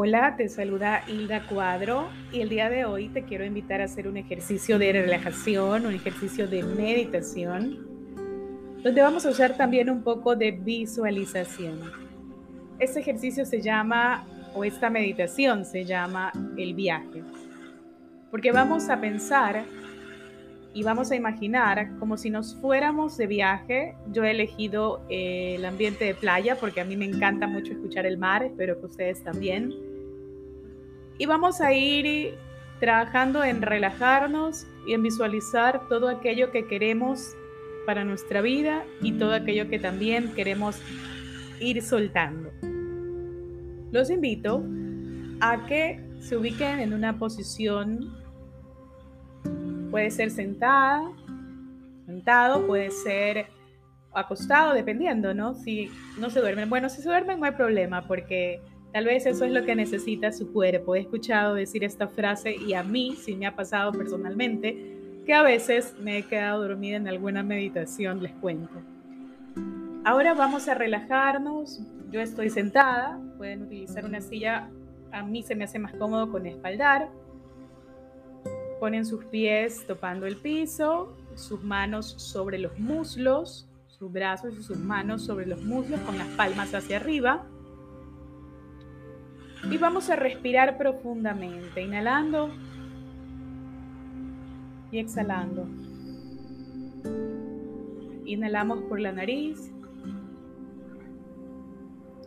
Hola, te saluda Hilda Cuadro y el día de hoy te quiero invitar a hacer un ejercicio de relajación, un ejercicio de meditación, donde vamos a usar también un poco de visualización. Este ejercicio se llama, o esta meditación se llama el viaje, porque vamos a pensar y vamos a imaginar como si nos fuéramos de viaje. Yo he elegido eh, el ambiente de playa porque a mí me encanta mucho escuchar el mar, espero que ustedes también. Y vamos a ir trabajando en relajarnos y en visualizar todo aquello que queremos para nuestra vida y todo aquello que también queremos ir soltando. Los invito a que se ubiquen en una posición Puede ser sentada, sentado, puede ser acostado, dependiendo, ¿no? Si no se duermen. Bueno, si se duermen no hay problema porque tal vez eso es lo que necesita su cuerpo. He escuchado decir esta frase y a mí sí me ha pasado personalmente que a veces me he quedado dormida en alguna meditación, les cuento. Ahora vamos a relajarnos. Yo estoy sentada, pueden utilizar una silla, a mí se me hace más cómodo con espaldar. Ponen sus pies topando el piso, sus manos sobre los muslos, sus brazos y sus manos sobre los muslos con las palmas hacia arriba. Y vamos a respirar profundamente, inhalando y exhalando. Inhalamos por la nariz,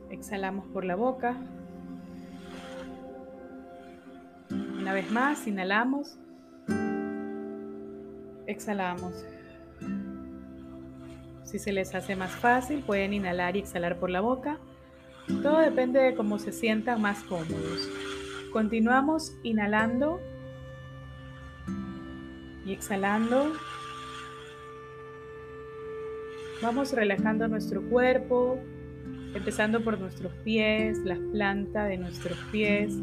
exhalamos por la boca. Una vez más, inhalamos exhalamos. Si se les hace más fácil, pueden inhalar y exhalar por la boca. Todo depende de cómo se sientan más cómodos. Continuamos inhalando y exhalando. Vamos relajando nuestro cuerpo, empezando por nuestros pies, la planta de nuestros pies,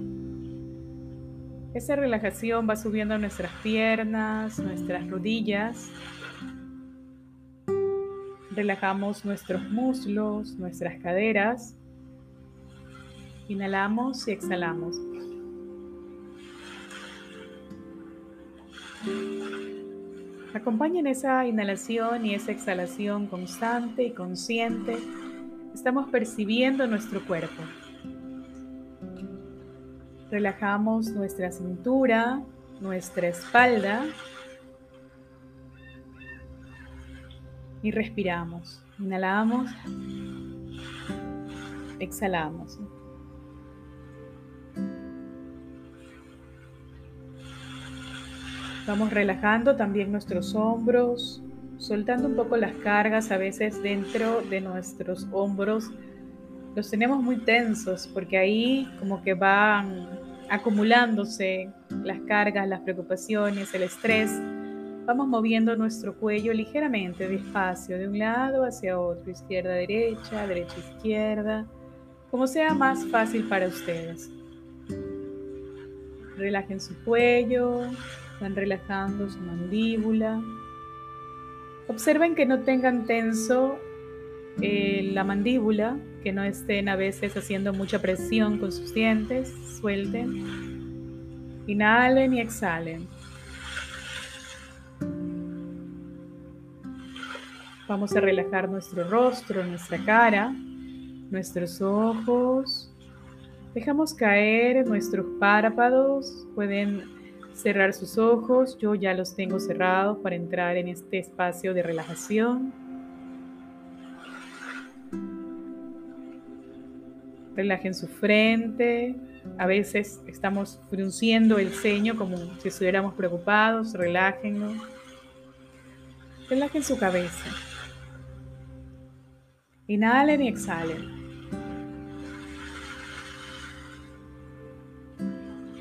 esa relajación va subiendo nuestras piernas, nuestras rodillas. Relajamos nuestros muslos, nuestras caderas. Inhalamos y exhalamos. Acompañen esa inhalación y esa exhalación constante y consciente. Estamos percibiendo nuestro cuerpo. Relajamos nuestra cintura, nuestra espalda y respiramos. Inhalamos, exhalamos. Vamos relajando también nuestros hombros, soltando un poco las cargas a veces dentro de nuestros hombros los tenemos muy tensos porque ahí como que van acumulándose las cargas, las preocupaciones, el estrés. Vamos moviendo nuestro cuello ligeramente, despacio, de un lado hacia otro, izquierda, derecha, derecha, izquierda, como sea más fácil para ustedes. Relajen su cuello, van relajando su mandíbula. Observen que no tengan tenso eh, la mandíbula, que no estén a veces haciendo mucha presión con sus dientes, suelten. Inhalen y exhalen. Vamos a relajar nuestro rostro, nuestra cara, nuestros ojos. Dejamos caer nuestros párpados. Pueden cerrar sus ojos. Yo ya los tengo cerrados para entrar en este espacio de relajación. Relajen su frente. A veces estamos frunciendo el ceño como si estuviéramos preocupados. Relájenlo. Relajen su cabeza. Inhalen y exhalen.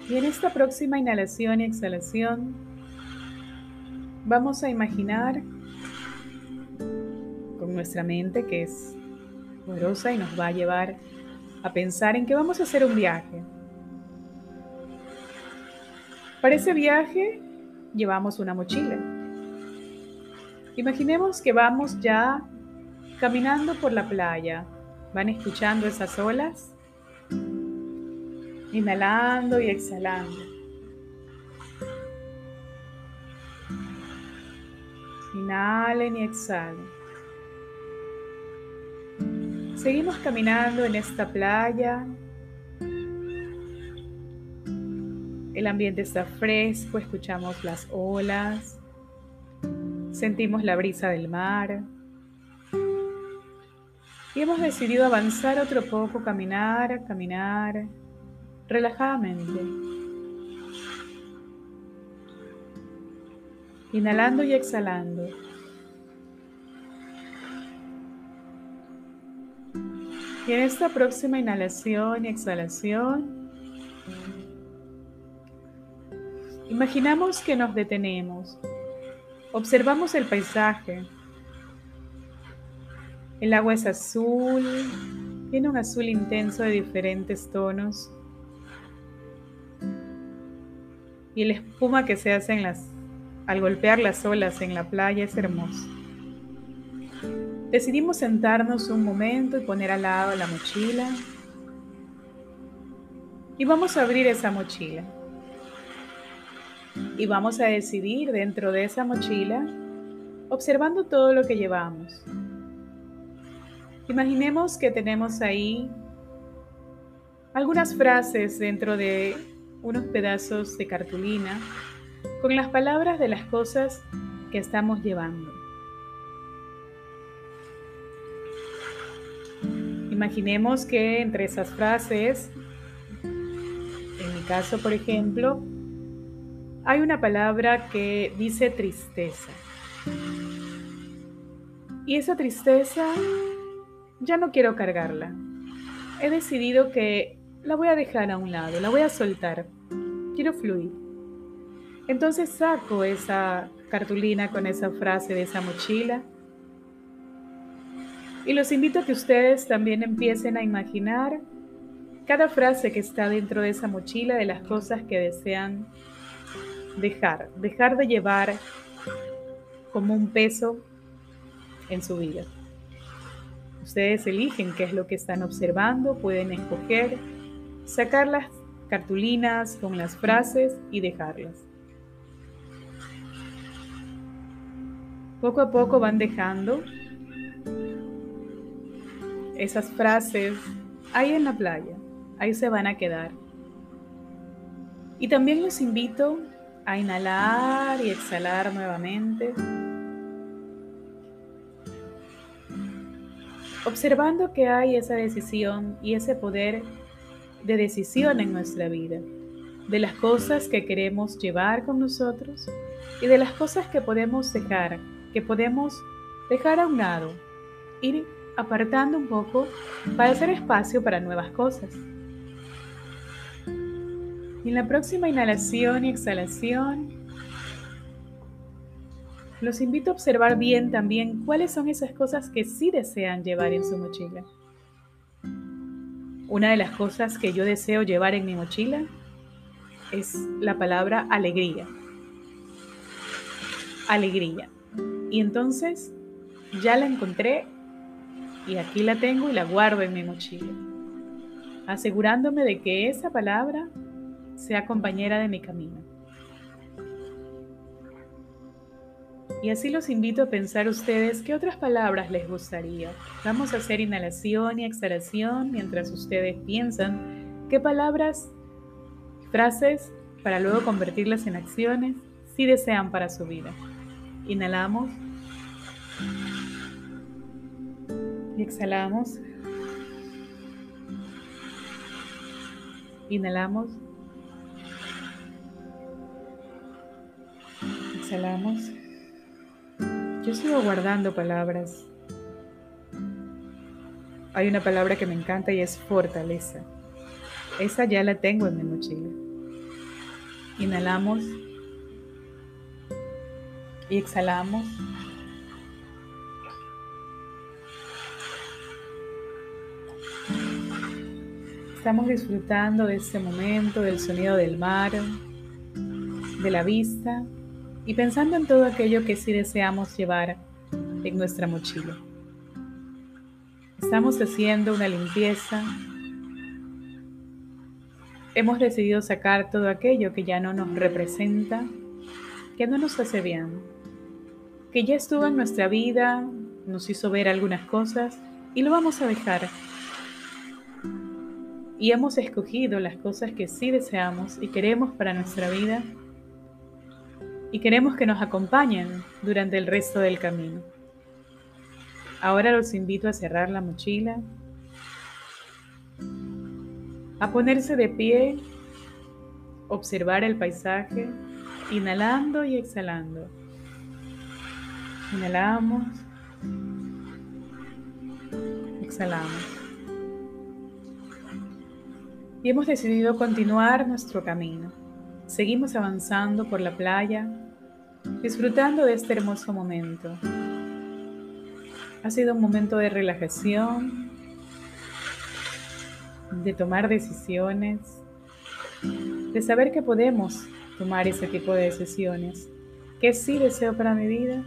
Y en esta próxima inhalación y exhalación vamos a imaginar con nuestra mente que es poderosa y nos va a llevar a pensar en que vamos a hacer un viaje. Para ese viaje llevamos una mochila. Imaginemos que vamos ya caminando por la playa. ¿Van escuchando esas olas? Inhalando y exhalando. Inhalen y exhalen. Seguimos caminando en esta playa. El ambiente está fresco, escuchamos las olas, sentimos la brisa del mar. Y hemos decidido avanzar otro poco, caminar, caminar, relajadamente. Inhalando y exhalando. Y en esta próxima inhalación y exhalación, imaginamos que nos detenemos, observamos el paisaje. El agua es azul, tiene un azul intenso de diferentes tonos. Y la espuma que se hace al golpear las olas en la playa es hermoso. Decidimos sentarnos un momento y poner al lado la mochila. Y vamos a abrir esa mochila. Y vamos a decidir dentro de esa mochila, observando todo lo que llevamos. Imaginemos que tenemos ahí algunas frases dentro de unos pedazos de cartulina con las palabras de las cosas que estamos llevando. Imaginemos que entre esas frases, en mi caso por ejemplo, hay una palabra que dice tristeza. Y esa tristeza ya no quiero cargarla. He decidido que la voy a dejar a un lado, la voy a soltar. Quiero fluir. Entonces saco esa cartulina con esa frase de esa mochila y los invito a que ustedes también empiecen a imaginar cada frase que está dentro de esa mochila de las cosas que desean dejar, dejar de llevar como un peso en su vida. Ustedes eligen qué es lo que están observando, pueden escoger, sacar las cartulinas con las frases y dejarlas. Poco a poco van dejando esas frases ahí en la playa, ahí se van a quedar. Y también los invito a inhalar y exhalar nuevamente, observando que hay esa decisión y ese poder de decisión en nuestra vida, de las cosas que queremos llevar con nosotros y de las cosas que podemos dejar que podemos dejar a un lado, ir apartando un poco para hacer espacio para nuevas cosas. Y en la próxima inhalación y exhalación, los invito a observar bien también cuáles son esas cosas que sí desean llevar en su mochila. Una de las cosas que yo deseo llevar en mi mochila es la palabra alegría. Alegría. Y entonces ya la encontré y aquí la tengo y la guardo en mi mochila, asegurándome de que esa palabra sea compañera de mi camino. Y así los invito a pensar ustedes qué otras palabras les gustaría. Vamos a hacer inhalación y exhalación mientras ustedes piensan qué palabras, frases, para luego convertirlas en acciones, si desean para su vida. Inhalamos. Y exhalamos. Inhalamos. Exhalamos. Yo sigo guardando palabras. Hay una palabra que me encanta y es fortaleza. Esa ya la tengo en mi mochila. Inhalamos y exhalamos. Estamos disfrutando de este momento, del sonido del mar, de la vista y pensando en todo aquello que sí deseamos llevar en nuestra mochila. Estamos haciendo una limpieza hemos decidido sacar todo aquello que ya no nos representa, que no nos hace bien, que ya estuvo en nuestra vida, nos hizo ver algunas cosas y lo vamos a dejar. Y hemos escogido las cosas que sí deseamos y queremos para nuestra vida y queremos que nos acompañen durante el resto del camino. Ahora los invito a cerrar la mochila a ponerse de pie, observar el paisaje, inhalando y exhalando. Inhalamos, exhalamos. Y hemos decidido continuar nuestro camino. Seguimos avanzando por la playa, disfrutando de este hermoso momento. Ha sido un momento de relajación, de tomar decisiones, de saber que podemos tomar ese tipo de decisiones, qué sí deseo para mi vida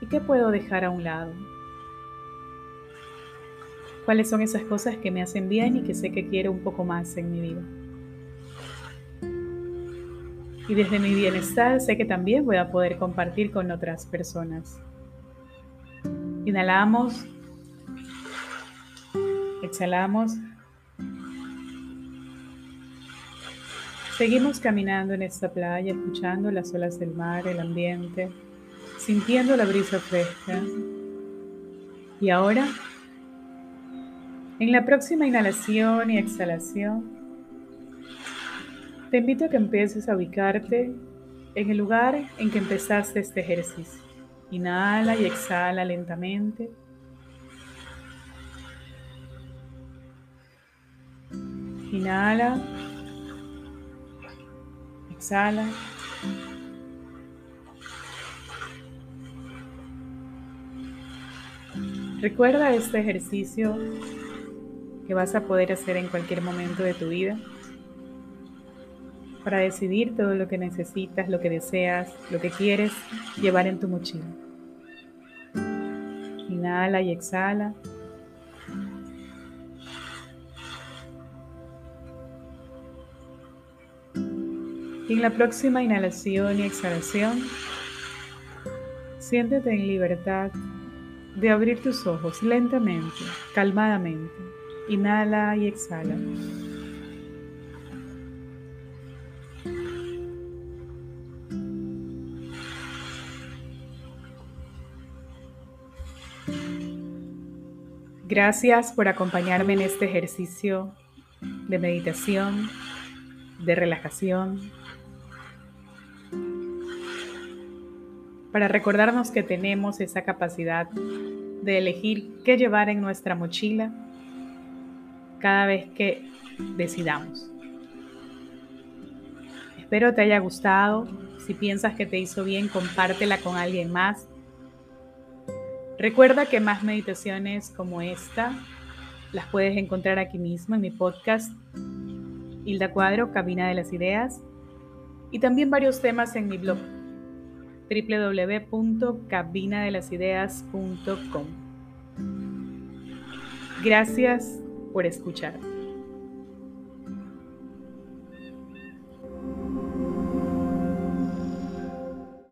y qué puedo dejar a un lado. ¿Cuáles son esas cosas que me hacen bien y que sé que quiero un poco más en mi vida? Y desde mi bienestar sé que también voy a poder compartir con otras personas. Inhalamos, exhalamos Seguimos caminando en esta playa, escuchando las olas del mar, el ambiente, sintiendo la brisa fresca. Y ahora, en la próxima inhalación y exhalación, te invito a que empieces a ubicarte en el lugar en que empezaste este ejercicio. Inhala y exhala lentamente. Inhala exhala. Recuerda este ejercicio que vas a poder hacer en cualquier momento de tu vida para decidir todo lo que necesitas, lo que deseas, lo que quieres llevar en tu mochila. Inhala y exhala. Y en la próxima inhalación y exhalación, siéntete en libertad de abrir tus ojos lentamente, calmadamente. Inhala y exhala. Gracias por acompañarme en este ejercicio de meditación, de relajación, para recordarnos que tenemos esa capacidad de elegir qué llevar en nuestra mochila cada vez que decidamos. Espero te haya gustado. Si piensas que te hizo bien, compártela con alguien más. Recuerda que más meditaciones como esta las puedes encontrar aquí mismo en mi podcast Hilda Cuadro, Cabina de las Ideas, y también varios temas en mi blog www.cabinadelasideas.com. Gracias por escuchar.